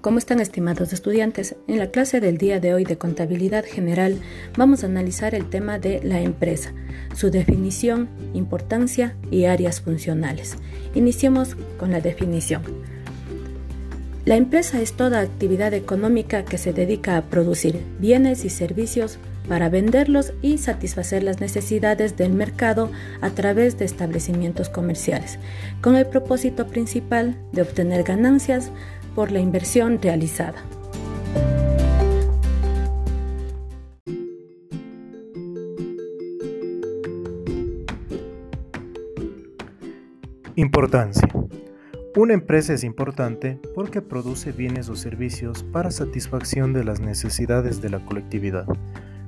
¿Cómo están estimados estudiantes? En la clase del día de hoy de Contabilidad General vamos a analizar el tema de la empresa, su definición, importancia y áreas funcionales. Iniciemos con la definición. La empresa es toda actividad económica que se dedica a producir bienes y servicios para venderlos y satisfacer las necesidades del mercado a través de establecimientos comerciales, con el propósito principal de obtener ganancias por la inversión realizada. Importancia. Una empresa es importante porque produce bienes o servicios para satisfacción de las necesidades de la colectividad,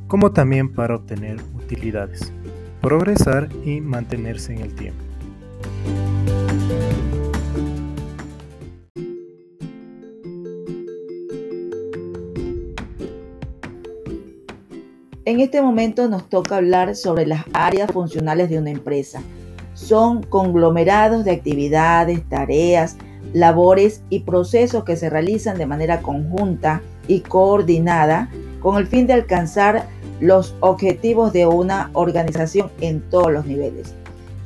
como también para obtener utilidades, progresar y mantenerse en el tiempo. En este momento nos toca hablar sobre las áreas funcionales de una empresa. Son conglomerados de actividades, tareas, labores y procesos que se realizan de manera conjunta y coordinada con el fin de alcanzar los objetivos de una organización en todos los niveles,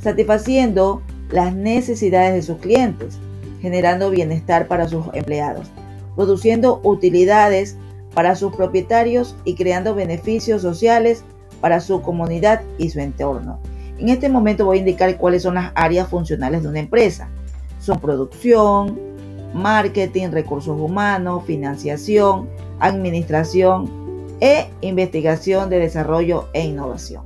satisfaciendo las necesidades de sus clientes, generando bienestar para sus empleados, produciendo utilidades para sus propietarios y creando beneficios sociales para su comunidad y su entorno. En este momento voy a indicar cuáles son las áreas funcionales de una empresa. Son producción, marketing, recursos humanos, financiación, administración e investigación de desarrollo e innovación.